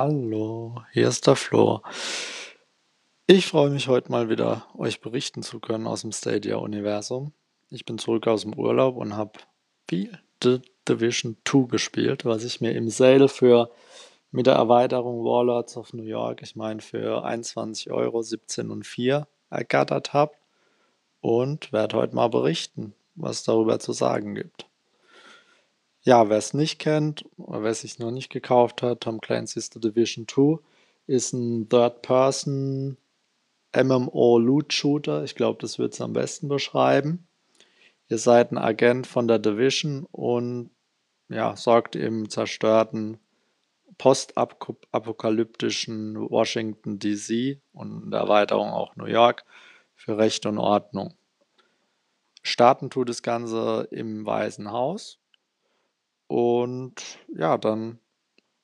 Hallo, hier ist der Flo. Ich freue mich heute mal wieder, euch berichten zu können aus dem Stadia-Universum. Ich bin zurück aus dem Urlaub und habe viel The Division 2 gespielt, was ich mir im Sale für mit der Erweiterung Warlords of New York, ich meine für 21 Euro 17 und 4 ergattert habe und werde heute mal berichten, was es darüber zu sagen gibt. Ja, wer es nicht kennt oder wer es sich noch nicht gekauft hat, Tom Clancy's The Division 2 ist ein Third-Person MMO Loot Shooter. Ich glaube, das wird es am besten beschreiben. Ihr seid ein Agent von der Division und ja, sorgt im zerstörten postapokalyptischen Washington DC und in der Erweiterung auch New York für Recht und Ordnung. Starten tut das Ganze im Weißen Haus und ja, dann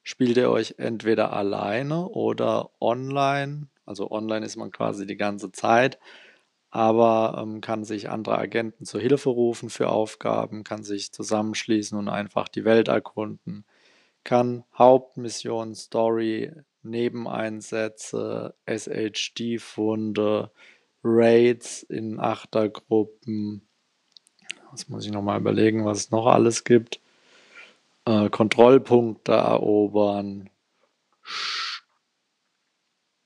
spielt ihr euch entweder alleine oder online. Also online ist man quasi die ganze Zeit, aber ähm, kann sich andere Agenten zur Hilfe rufen für Aufgaben, kann sich zusammenschließen und einfach die Welt erkunden, kann Hauptmission, Story, Nebeneinsätze, SHD-Funde, Raids in Achtergruppen. Das muss ich nochmal überlegen, was es noch alles gibt äh, Kontrollpunkte erobern,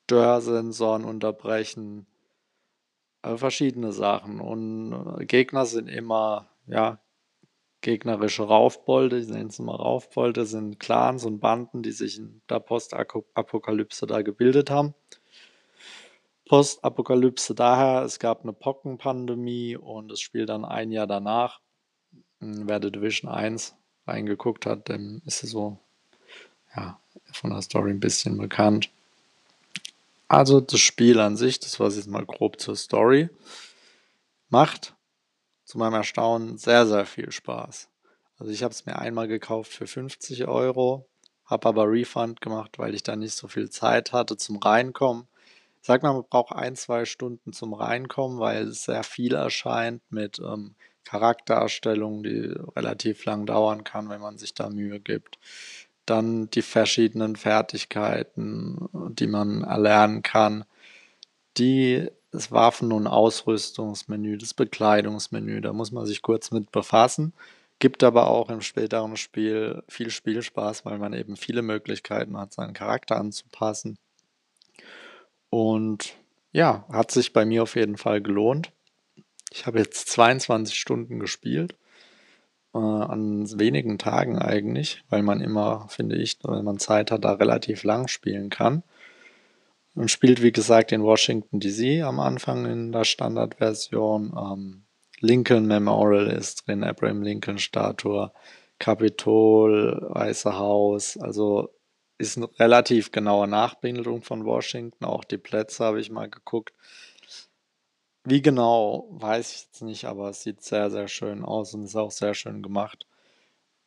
Störsensoren unterbrechen, äh, verschiedene Sachen. Und äh, Gegner sind immer, ja, gegnerische Raufbolde, ich nenne es mal Raufbolde, sind Clans und Banden, die sich in der Postapokalypse da gebildet haben. Postapokalypse daher, es gab eine Pockenpandemie und es spielt dann ein Jahr danach. Wer The Division 1 reingeguckt hat, dann ist es so ja, von der Story ein bisschen bekannt. Also das Spiel an sich, das war jetzt mal grob zur Story, macht zu meinem Erstaunen sehr, sehr viel Spaß. Also ich habe es mir einmal gekauft für 50 Euro, habe aber Refund gemacht, weil ich da nicht so viel Zeit hatte zum Reinkommen. Sag mal, man braucht ein, zwei Stunden zum Reinkommen, weil es sehr viel erscheint mit ähm, Charaktererstellung, die relativ lang dauern kann, wenn man sich da Mühe gibt. Dann die verschiedenen Fertigkeiten, die man erlernen kann. Die, das Waffen- und Ausrüstungsmenü, das Bekleidungsmenü, da muss man sich kurz mit befassen. Gibt aber auch im späteren Spiel viel Spielspaß, weil man eben viele Möglichkeiten hat, seinen Charakter anzupassen. Und ja, hat sich bei mir auf jeden Fall gelohnt. Ich habe jetzt 22 Stunden gespielt, äh, an wenigen Tagen eigentlich, weil man immer, finde ich, wenn man Zeit hat, da relativ lang spielen kann. Man spielt, wie gesagt, in Washington DC am Anfang in der Standardversion. Ähm, Lincoln Memorial ist drin, Abraham Lincoln Statue, Kapitol, Weiße Haus. Also ist eine relativ genaue Nachbildung von Washington. Auch die Plätze habe ich mal geguckt. Wie genau, weiß ich jetzt nicht, aber es sieht sehr, sehr schön aus und ist auch sehr schön gemacht.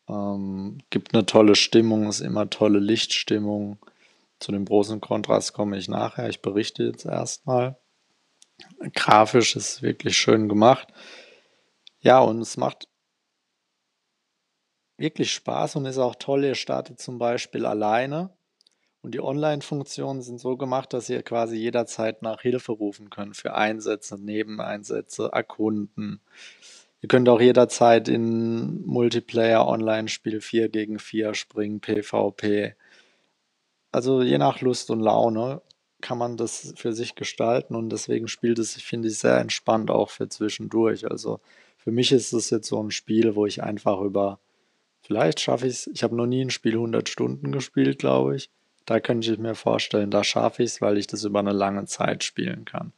Ähm, gibt eine tolle Stimmung, ist immer tolle Lichtstimmung. Zu dem großen Kontrast komme ich nachher. Ich berichte jetzt erstmal. Grafisch ist wirklich schön gemacht. Ja, und es macht wirklich Spaß und ist auch toll. Ihr startet zum Beispiel alleine und die Online-Funktionen sind so gemacht, dass ihr quasi jederzeit nach Hilfe rufen könnt für Einsätze, Nebeneinsätze, erkunden. Ihr könnt auch jederzeit in Multiplayer-Online-Spiel 4 gegen 4 springen, PvP. Also je nach Lust und Laune kann man das für sich gestalten und deswegen spielt es, finde ich, sehr entspannt auch für zwischendurch. Also für mich ist es jetzt so ein Spiel, wo ich einfach über, vielleicht schaffe ich es, ich habe noch nie ein Spiel 100 Stunden gespielt, glaube ich da könnte ich mir vorstellen, da schaffe ich es, weil ich das über eine lange Zeit spielen kann.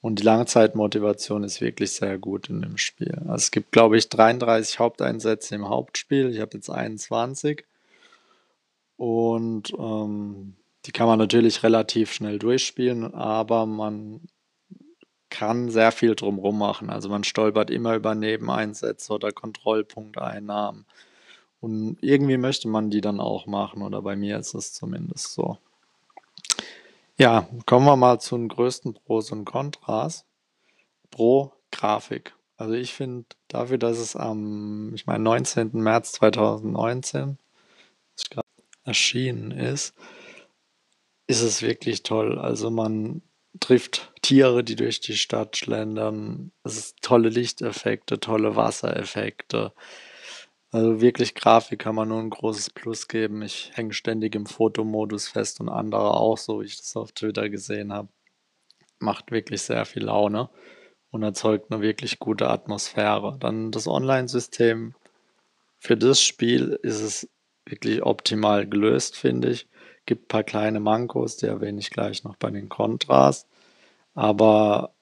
Und die Langzeitmotivation ist wirklich sehr gut in dem Spiel. Also es gibt, glaube ich, 33 Haupteinsätze im Hauptspiel. Ich habe jetzt 21. Und ähm, die kann man natürlich relativ schnell durchspielen, aber man kann sehr viel drumherum machen. Also man stolpert immer über Nebeneinsätze oder Kontrollpunkteinnahmen. Und irgendwie möchte man die dann auch machen, oder bei mir ist es zumindest so. Ja, kommen wir mal zu den größten Pros und Kontras. Pro Grafik. Also ich finde dafür, dass es am, ich meine, 19. März 2019 erschienen ist, ist es wirklich toll. Also man trifft Tiere, die durch die Stadt schlendern. Es ist tolle Lichteffekte, tolle Wassereffekte. Also wirklich Grafik kann man nur ein großes Plus geben. Ich hänge ständig im Fotomodus fest und andere auch, so wie ich das auf Twitter gesehen habe. Macht wirklich sehr viel Laune und erzeugt eine wirklich gute Atmosphäre. Dann das Online-System. Für das Spiel ist es wirklich optimal gelöst, finde ich. Gibt ein paar kleine Mankos, die erwähne ich gleich noch bei den Kontras. Aber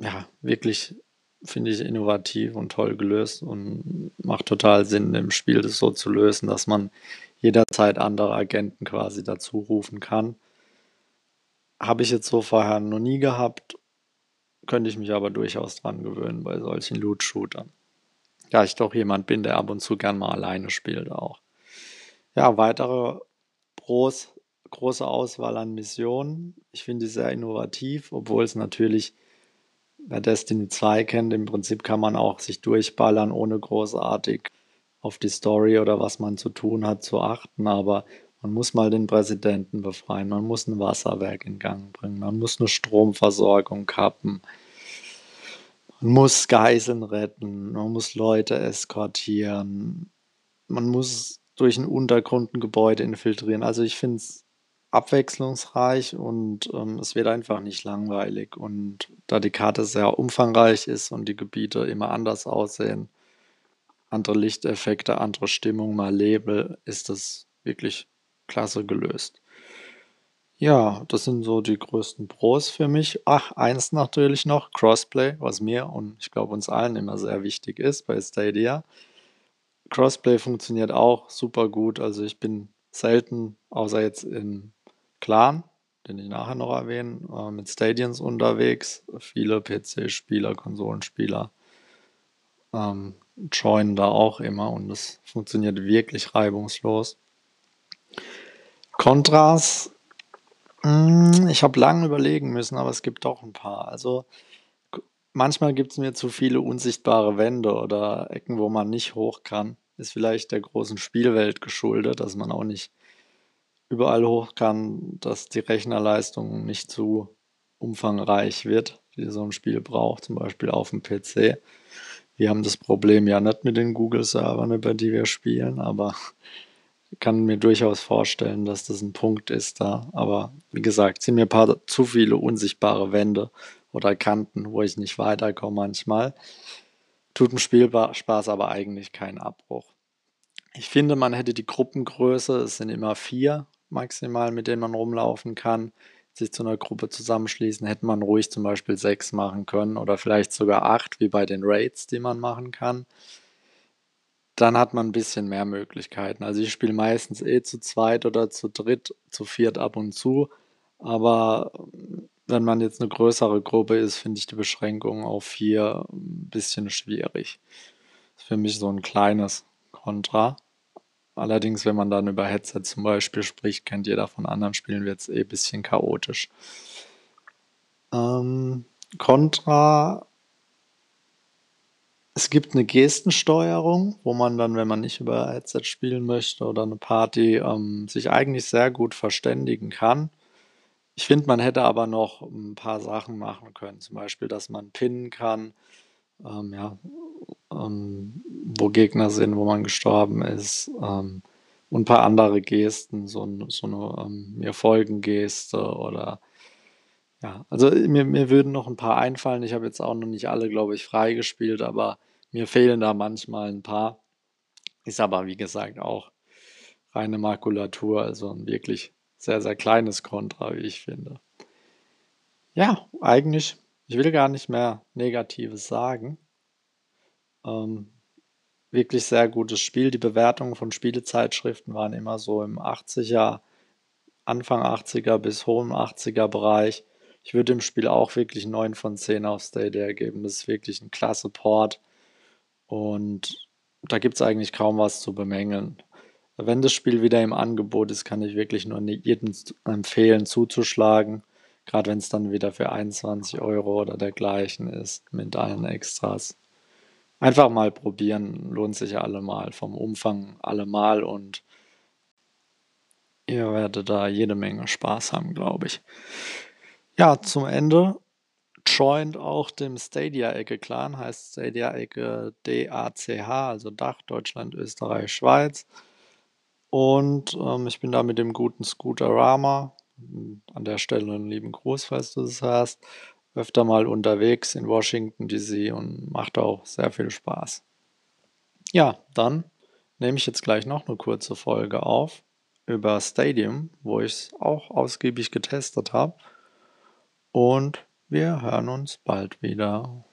ja, wirklich finde ich innovativ und toll gelöst und macht total Sinn im Spiel, das so zu lösen, dass man jederzeit andere Agenten quasi dazu rufen kann. Habe ich jetzt so vorher noch nie gehabt, könnte ich mich aber durchaus dran gewöhnen bei solchen Loot-Shootern. Ja, ich doch jemand bin, der ab und zu gern mal alleine spielt auch. Ja, weitere Pros, große Auswahl an Missionen. Ich finde sie sehr innovativ, obwohl es natürlich, wer Destiny 2 kennt, im Prinzip kann man auch sich durchballern, ohne großartig auf die Story oder was man zu tun hat zu achten. Aber man muss mal den Präsidenten befreien, man muss ein Wasserwerk in Gang bringen, man muss eine Stromversorgung kappen, man muss Geiseln retten, man muss Leute eskortieren, man muss durch ein Untergrundgebäude infiltrieren. Also ich finde es abwechslungsreich und ähm, es wird einfach nicht langweilig. Und da die Karte sehr umfangreich ist und die Gebiete immer anders aussehen, andere Lichteffekte, andere Stimmung, mal Label, ist das wirklich klasse gelöst. Ja, das sind so die größten Pros für mich. Ach, eins natürlich noch, Crossplay, was mir und ich glaube uns allen immer sehr wichtig ist bei Stadia. Crossplay funktioniert auch super gut. Also ich bin selten, außer jetzt in Clan, den ich nachher noch erwähne, äh, mit Stadions unterwegs. Viele PC-Spieler, Konsolenspieler ähm, joinen da auch immer und das funktioniert wirklich reibungslos. Kontras, hm, ich habe lange überlegen müssen, aber es gibt doch ein paar. Also manchmal gibt es mir zu viele unsichtbare Wände oder Ecken, wo man nicht hoch kann. Ist vielleicht der großen Spielwelt geschuldet, dass man auch nicht überall hoch kann, dass die Rechnerleistung nicht zu umfangreich wird, wie so ein Spiel braucht, zum Beispiel auf dem PC. Wir haben das Problem ja nicht mit den Google-Servern, über die wir spielen, aber ich kann mir durchaus vorstellen, dass das ein Punkt ist da. Aber wie gesagt, sind mir ein paar zu viele unsichtbare Wände oder Kanten, wo ich nicht weiterkomme manchmal. Tut dem Spiel Spaß aber eigentlich keinen Abbruch. Ich finde, man hätte die Gruppengröße, es sind immer vier maximal, mit denen man rumlaufen kann, sich zu einer Gruppe zusammenschließen, hätte man ruhig zum Beispiel sechs machen können oder vielleicht sogar acht, wie bei den Raids, die man machen kann. Dann hat man ein bisschen mehr Möglichkeiten. Also ich spiele meistens eh zu zweit oder zu dritt, zu viert ab und zu. Aber wenn man jetzt eine größere Gruppe ist, finde ich die Beschränkung auf vier ein bisschen schwierig. Das ist für mich so ein kleines Kontra. Allerdings, wenn man dann über Headset zum Beispiel spricht, kennt jeder von anderen Spielen, wird es eh ein bisschen chaotisch. Ähm, Contra, es gibt eine Gestensteuerung, wo man dann, wenn man nicht über Headset spielen möchte oder eine Party, ähm, sich eigentlich sehr gut verständigen kann. Ich finde, man hätte aber noch ein paar Sachen machen können. Zum Beispiel, dass man pinnen kann, ähm, ja, ähm, wo Gegner sind, wo man gestorben ist. Ähm, und ein paar andere Gesten, so, so eine ähm, mir folgen Geste oder ja, also mir, mir würden noch ein paar einfallen. Ich habe jetzt auch noch nicht alle, glaube ich, freigespielt, aber mir fehlen da manchmal ein paar. Ist aber, wie gesagt, auch reine Makulatur, also wirklich sehr, sehr kleines Kontra, wie ich finde. Ja, eigentlich, ich will gar nicht mehr Negatives sagen. Ähm, wirklich sehr gutes Spiel. Die Bewertungen von Spielezeitschriften waren immer so im 80er, Anfang 80er bis hohen 80er Bereich. Ich würde dem Spiel auch wirklich 9 von 10 auf Stadia geben. Das ist wirklich ein klasse Port. Und da gibt es eigentlich kaum was zu bemängeln. Wenn das Spiel wieder im Angebot ist, kann ich wirklich nur jedem empfehlen, zuzuschlagen. Gerade wenn es dann wieder für 21 Euro oder dergleichen ist, mit allen Extras. Einfach mal probieren, lohnt sich allemal, vom Umfang allemal und Ihr werdet da jede Menge Spaß haben, glaube ich. Ja, zum Ende joint auch dem Stadia-Ecke-Clan, heißt Stadia-Ecke DACH, also Dach, Deutschland, Österreich, Schweiz. Und ähm, ich bin da mit dem guten Scooter Rama, an der Stelle einen lieben Gruß, falls du das hast, öfter mal unterwegs in Washington DC und macht auch sehr viel Spaß. Ja, dann nehme ich jetzt gleich noch eine kurze Folge auf über Stadium, wo ich es auch ausgiebig getestet habe. Und wir hören uns bald wieder.